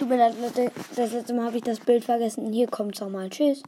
tut mir leid, Leute. Das letzte Mal habe ich das Bild vergessen. Hier kommt es nochmal. Tschüss.